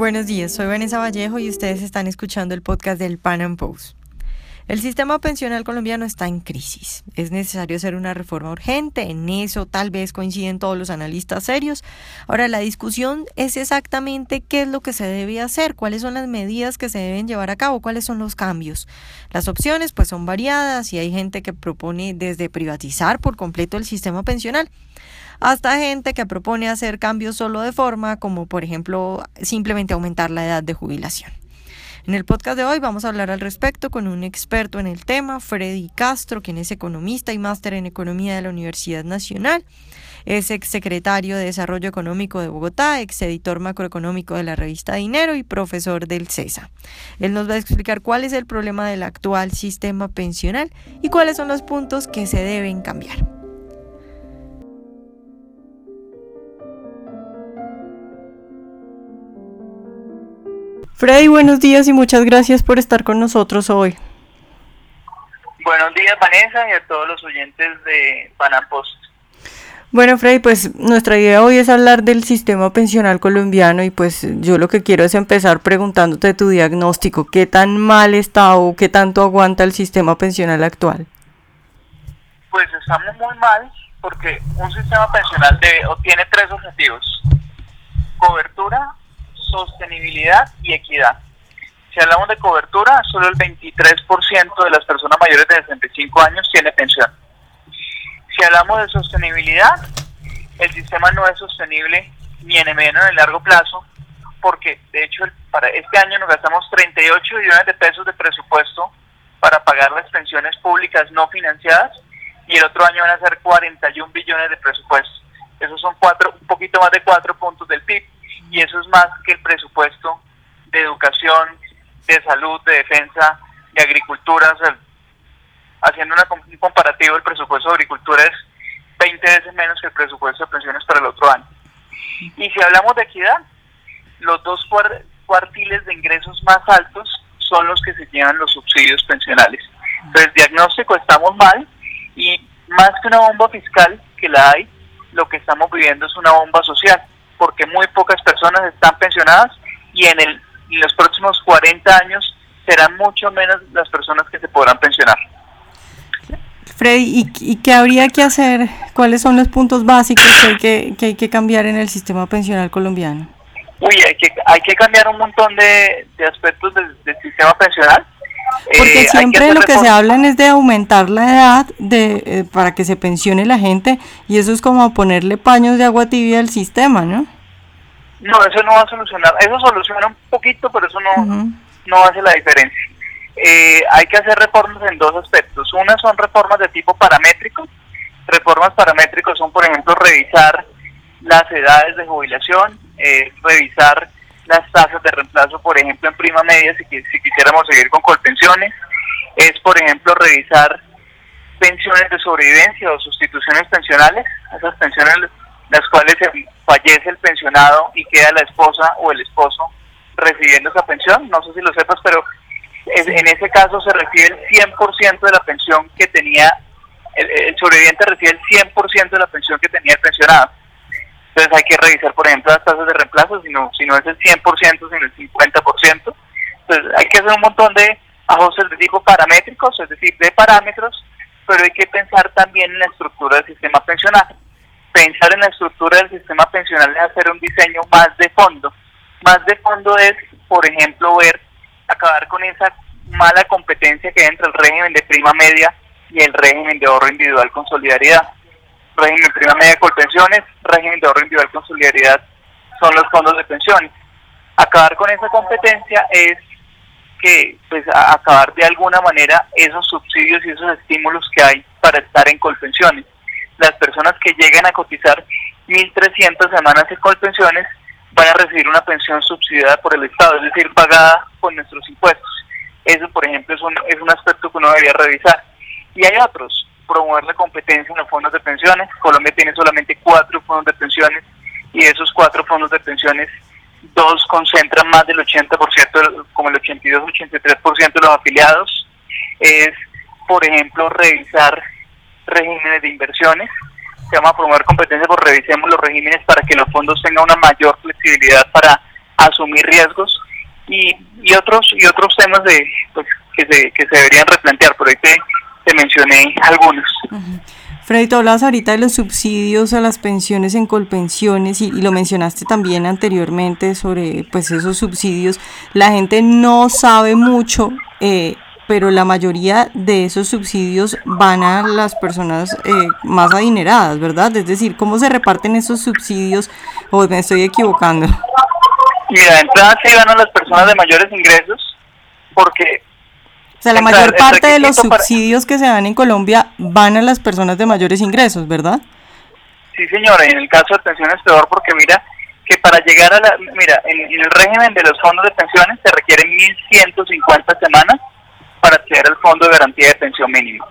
Buenos días, soy Vanessa Vallejo y ustedes están escuchando el podcast del Pan Am Post. El sistema pensional colombiano está en crisis. Es necesario hacer una reforma urgente. En eso tal vez coinciden todos los analistas serios. Ahora, la discusión es exactamente qué es lo que se debe hacer, cuáles son las medidas que se deben llevar a cabo, cuáles son los cambios. Las opciones pues son variadas y hay gente que propone desde privatizar por completo el sistema pensional hasta gente que propone hacer cambios solo de forma, como por ejemplo simplemente aumentar la edad de jubilación. En el podcast de hoy vamos a hablar al respecto con un experto en el tema, Freddy Castro, quien es economista y máster en economía de la Universidad Nacional. Es exsecretario de Desarrollo Económico de Bogotá, exeditor macroeconómico de la revista Dinero y profesor del CESA. Él nos va a explicar cuál es el problema del actual sistema pensional y cuáles son los puntos que se deben cambiar. Freddy, buenos días y muchas gracias por estar con nosotros hoy. Buenos días, Vanessa, y a todos los oyentes de Panapost. Bueno, Freddy, pues nuestra idea hoy es hablar del sistema pensional colombiano y pues yo lo que quiero es empezar preguntándote tu diagnóstico. ¿Qué tan mal está o qué tanto aguanta el sistema pensional actual? Pues estamos muy mal porque un sistema pensional debe, tiene tres objetivos. Cobertura, sostenibilidad y equidad. Si hablamos de cobertura, solo el 23% de las personas mayores de 65 años tiene pensión. Si hablamos de sostenibilidad, el sistema no es sostenible ni en el ni en el largo plazo, porque de hecho para este año nos gastamos 38 billones de pesos de presupuesto para pagar las pensiones públicas no financiadas y el otro año van a ser 41 billones de presupuesto. Esos son cuatro, un poquito más de cuatro puntos del PIB y eso es más que el presupuesto de educación, de salud, de defensa, de agricultura. haciendo una, un comparativo, el presupuesto de agricultura es 20 veces menos que el presupuesto de pensiones para el otro año. Y si hablamos de equidad, los dos cuartiles de ingresos más altos son los que se llevan los subsidios pensionales. Entonces, diagnóstico, estamos mal y más que una bomba fiscal que la hay, lo que estamos viviendo es una bomba social porque muy pocas personas están pensionadas y en, el, los próximos 40 años serán mucho menos las personas que se podrán pensionar. Freddy, ¿y, qué habría que hacer? ¿Cuáles son los puntos básicos que hay que, que, hay que cambiar en el sistema pensional colombiano? Uy, hay que, hay que cambiar un montón de, aspectos del, sistema pensional. Porque eh, siempre lo que se hablan es de aumentar la edad de eh, para que se pensione la gente y eso es como ponerle paños de agua tibia al sistema, ¿no? No, eso no va a solucionar. Eso soluciona un poquito, pero eso no, no hace la diferencia. Eh, hay que hacer reformas en dos aspectos. Una son reformas de tipo paramétrico. Reformas paramétricos son, por ejemplo, revisar las edades de jubilación, revisar las tasas de reemplazo, por ejemplo, en prima media, si, si quisiéramos seguir con colpensiones, es, por ejemplo, revisar pensiones de sobrevivencia o sustituciones pensionales, esas pensiones las cuales fallece el pensionado y queda la esposa o el esposo recibiendo esa pensión, no sé si lo sepas, pero en ese caso se recibe el 100% de la pensión que tenía, el, el sobreviviente recibe el 100% de la pensión que tenía el pensionado. Entonces hay que revisar, por ejemplo, las tasas de reemplazo, si no, si no es el 100%, sino el 50%. Entonces hay que hacer un montón de ajustes de tipo paramétricos, es decir, de parámetros, pero hay que pensar también en la estructura del sistema pensional. Pensar en la estructura del sistema pensional es hacer un diseño más de fondo. Más de fondo es, por ejemplo, ver, acabar con esa mala competencia que hay entre el régimen de prima media y el régimen de ahorro individual con solidaridad régimen prima media con pensiones, régimen de ahorro individual con solidaridad son los fondos de pensiones. Acabar con esa competencia es que pues acabar de alguna manera esos subsidios y esos estímulos que hay para estar en colpensiones. Las personas que lleguen a cotizar 1.300 semanas en colpensiones van a recibir una pensión subsidiada por el Estado, es decir, pagada con nuestros impuestos. Eso, por ejemplo, es un, es un aspecto que uno debería revisar. Y hay otros, promover la competencia en los fondos de pensiones. Colombia tiene solamente cuatro fondos de pensiones y esos cuatro fondos de pensiones, dos concentran más del 80%, como el 82-83% de los afiliados. Es, por ejemplo, revisar regímenes de inversiones. Se llama promover competencia, pues revisemos los regímenes para que los fondos tengan una mayor flexibilidad para asumir riesgos y, y otros y otros temas de pues, que, se, que se deberían replantear. Por ahí te, te mencioné algunos. Freddy, tú hablabas ahorita de los subsidios a las pensiones en colpensiones y, y, lo mencionaste también anteriormente sobre pues esos subsidios. La gente no sabe mucho, eh, pero la mayoría de esos subsidios van a las personas eh, más adineradas, ¿verdad? Es decir, ¿cómo se reparten esos subsidios? ¿O me estoy equivocando? Mira, de entrada sí van a las personas de mayores ingresos, porque o sea, la mayor parte de los subsidios que se dan en Colombia van a las personas de mayores ingresos, ¿verdad? Sí, señora, y en el caso de pensiones peor porque mira que para llegar a la... Mira, en, el régimen de los fondos de pensiones se requieren 1.150 semanas para acceder al fondo de garantía de pensión mínimo.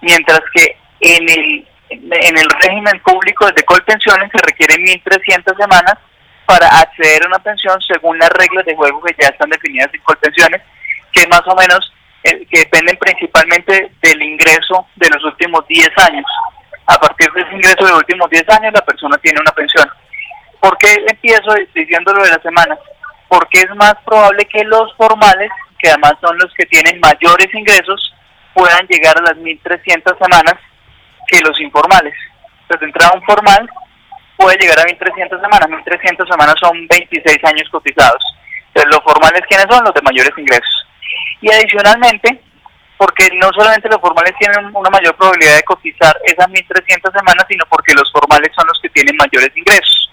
Mientras que en el, en el régimen público de Colpensiones se requieren 1.300 semanas para acceder a una pensión según las reglas de juego que ya están definidas en Colpensiones que más o menos eh, que dependen principalmente del ingreso de los últimos 10 años. A partir de ese ingreso de los últimos 10 años la persona tiene una pensión. ¿Por qué empiezo diciéndolo de la semana? Porque es más probable que los formales, que además son los que tienen mayores ingresos, puedan llegar a las 1.300 semanas que los informales. Entonces, de entrada un formal puede llegar a 1.300 semanas. 1.300 semanas son 26 años cotizados. Entonces, los formales, ¿quiénes son? Los de mayores ingresos. Y adicionalmente, porque no solamente los formales tienen una mayor probabilidad de cotizar esas 1.300 semanas, sino porque los formales son los que tienen mayores ingresos.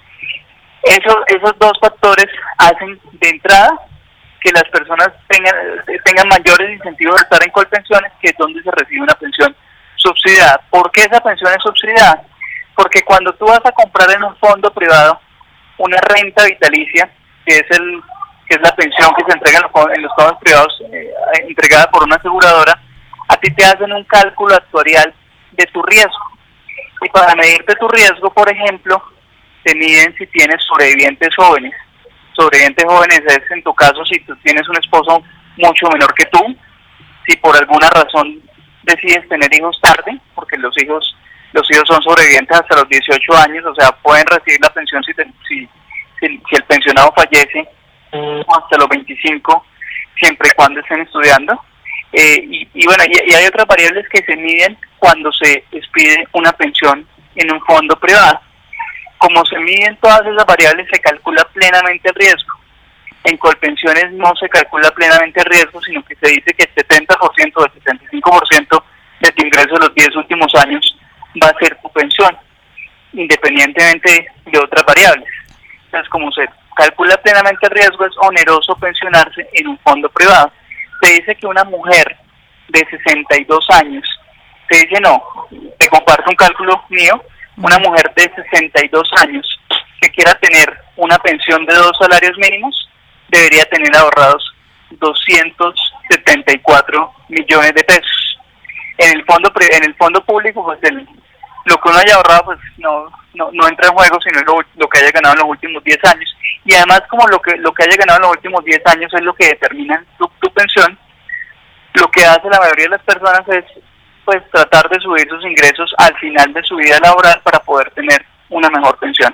Eso, esos dos factores hacen de entrada que las personas tengan, tengan mayores incentivos de estar en colpensiones, que es donde se recibe una pensión subsidiada. ¿Por qué esa pensión es subsidiada? Porque cuando tú vas a comprar en un fondo privado una renta vitalicia, que es el que es la pensión que se entrega en los, fondos privados eh, entregada por una aseguradora, a ti te hacen un cálculo actuarial de tu riesgo. Y para medirte tu riesgo, por ejemplo, te miden si tienes sobrevivientes jóvenes. Sobrevivientes jóvenes es en tu caso si tú tienes un esposo mucho menor que tú, si por alguna razón decides tener hijos tarde, porque los hijos los hijos son sobrevivientes hasta los 18 años, o sea, pueden recibir la pensión si, si, si el pensionado fallece hasta los 25, siempre y cuando estén estudiando. Eh, y, bueno, y, hay otras variables que se miden cuando se expide una pensión en un fondo privado. Como se miden todas esas variables, se calcula plenamente el riesgo. En Colpensiones no se calcula plenamente el riesgo, sino que se dice que el 70% o el 75% de tu ingreso de los 10 últimos años va a ser tu pensión, independientemente de otras variables. Entonces, como se calcula plenamente el riesgo, es oneroso pensionarse en un fondo privado. Se dice que una mujer de 62 años, se dice no, te comparto un cálculo mío, una mujer de 62 años que quiera tener una pensión de dos salarios mínimos, debería tener ahorrados 274 millones de pesos. En el fondo en el fondo público, pues el, lo que uno haya ahorrado, pues no, no, no entra en juego, sino lo, lo que haya ganado en los últimos 10 años y además como lo que lo que haya ganado en los últimos 10 años es lo que determina tu, pensión, lo que hace la mayoría de las personas es pues tratar de subir sus ingresos al final de su vida laboral para poder tener una mejor pensión.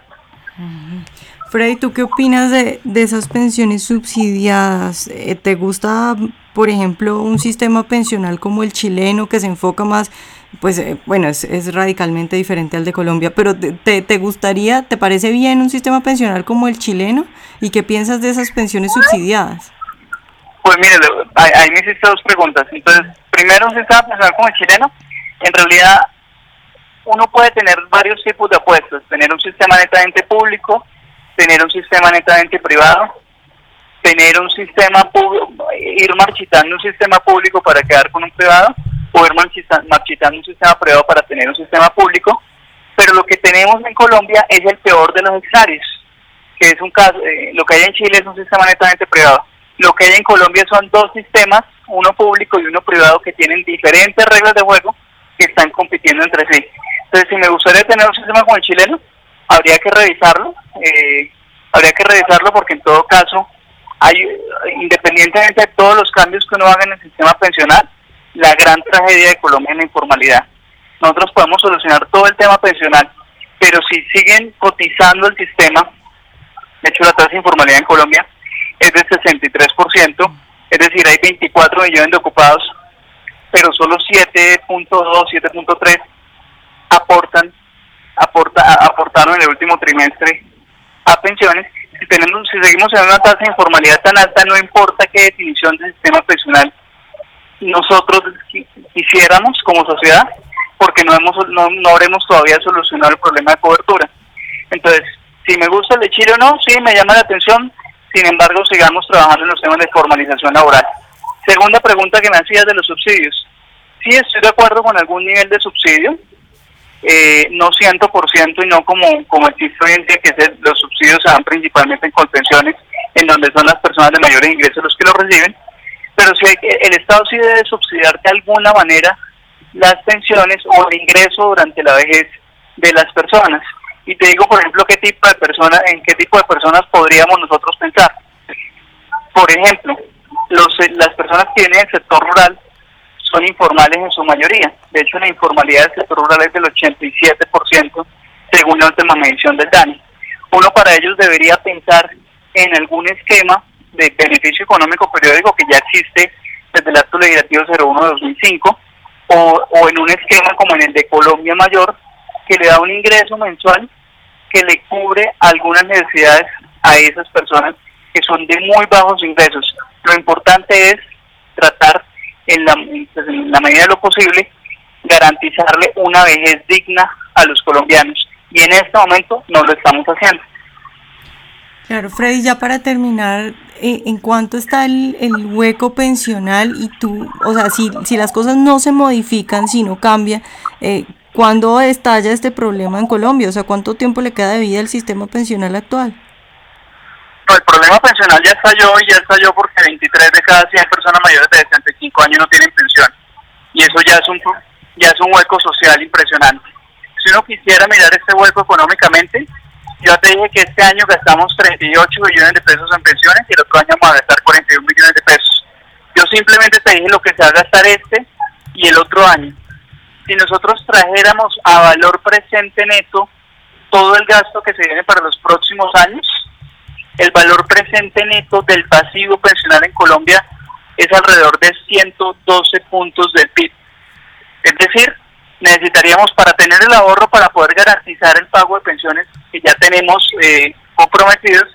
Freddy, ¿tú qué opinas de, de esas pensiones subsidiadas? Eh, ¿Te gusta, por ejemplo, un sistema pensional como el chileno que se enfoca más pues eh, bueno, es, es, radicalmente diferente al de Colombia, pero te, te, gustaría, te parece bien un sistema pensional como el chileno? ¿Y qué piensas de esas pensiones subsidiadas? Pues mire, ahí me hiciste dos preguntas. Entonces, primero, un sistema pensional como el chileno, en realidad uno puede tener varios tipos de apuestas, tener un sistema netamente público, tener un sistema netamente privado, tener un sistema ir marchitando un sistema público para quedar con un privado, poder marchitando un sistema privado para tener un sistema público, pero lo que tenemos en Colombia es el peor de los escenarios, que es un caso, eh, lo que hay en Chile es un sistema netamente privado. Lo que hay en Colombia son dos sistemas, uno público y uno privado, que tienen diferentes reglas de juego que están compitiendo entre sí. Entonces, si me gustaría tener un sistema como el chileno, habría que revisarlo, eh, habría que revisarlo porque en todo caso, hay independientemente de todos los cambios que uno haga en el sistema pensional, la gran tragedia de Colombia es la informalidad. Nosotros podemos solucionar todo el tema pensional, pero si siguen cotizando el sistema De hecho, la tasa de informalidad en Colombia es del 63%, es decir, hay 24 millones de ocupados, pero solo 7.2, 7.3 aportan, aporta, aportaron en el último trimestre a pensiones. Si, tenemos, si seguimos en una tasa de informalidad tan alta, no importa qué definición del sistema pensional nosotros quisiéramos como sociedad, porque no, hemos, no, no habremos todavía solucionado el problema de cobertura. Entonces, si me gusta el de Chile o no, sí, me llama la atención, sin embargo, sigamos trabajando en los temas de formalización laboral. Segunda pregunta que me hacías de los subsidios. Sí, estoy de acuerdo con algún nivel de subsidio, eh, no ciento por ciento y no como, como existe hoy en día, que los subsidios se dan principalmente en contenciones, en donde son las personas de mayores ingresos los que lo reciben, pero sí hay el Estado sí debe subsidiar de alguna manera las pensiones o el ingreso durante la vejez de las personas. Y te digo, por ejemplo, qué tipo de personas, en qué tipo de personas podríamos nosotros pensar. Por ejemplo, los, las personas que vienen del sector rural son informales en su mayoría. De hecho, la informalidad del sector rural es del 87%, según la última medición del DANI. Uno para ellos debería pensar en algún esquema de beneficio económico periódico que ya existe desde el acto legislativo 01 de 2005 o, o en un esquema como en el de Colombia Mayor que le da un ingreso mensual que le cubre algunas necesidades a esas personas que son de muy bajos ingresos. Lo importante es tratar en la, pues, medida de lo posible garantizarle una vejez digna a los colombianos y en este momento no lo estamos haciendo. Claro, Freddy, ya para terminar, ¿en cuánto está el, el, hueco pensional y tú, o sea, si, si las cosas no se modifican, si no cambia, eh, ¿cuándo estalla este problema en Colombia? O sea, ¿cuánto tiempo le queda de vida al sistema pensional actual? No, el problema pensional ya estalló y ya estalló porque 23 de cada 100 personas mayores de 65 años no tienen pensión. Y eso ya es un, ya es un hueco social impresionante. Si uno quisiera mirar este hueco económicamente, yo te dije que este año gastamos 38 millones de pesos en pensiones y el otro año vamos a gastar 41 millones de pesos. Yo simplemente te dije lo que se va a gastar este y el otro año. Si nosotros trajéramos a valor presente neto todo el gasto que se viene para los próximos años, el valor presente neto del pasivo pensional en Colombia es alrededor de 112 puntos del PIB. Es decir, necesitaríamos para tener el ahorro para poder garantizar el pago de pensiones que ya tenemos eh, comprometidos,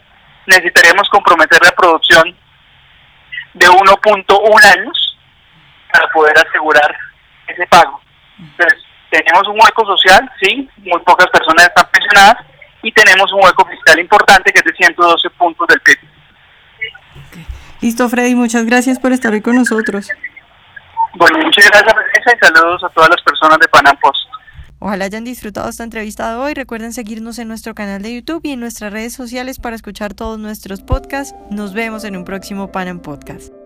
necesitaríamos comprometer la producción de 1.1 años para poder asegurar ese pago. Entonces, tenemos un hueco social, sí, muy pocas personas están pensionadas, y tenemos un hueco fiscal importante que es de 112 puntos del PIB. Listo, Freddy, muchas gracias por estar hoy con nosotros. Bueno, muchas gracias y saludos a todas las personas de Panam Post. Ojalá hayan disfrutado esta entrevista de hoy. Recuerden seguirnos en nuestro canal de YouTube y en nuestras redes sociales para escuchar todos nuestros podcasts. Nos vemos en un próximo Panam Podcast.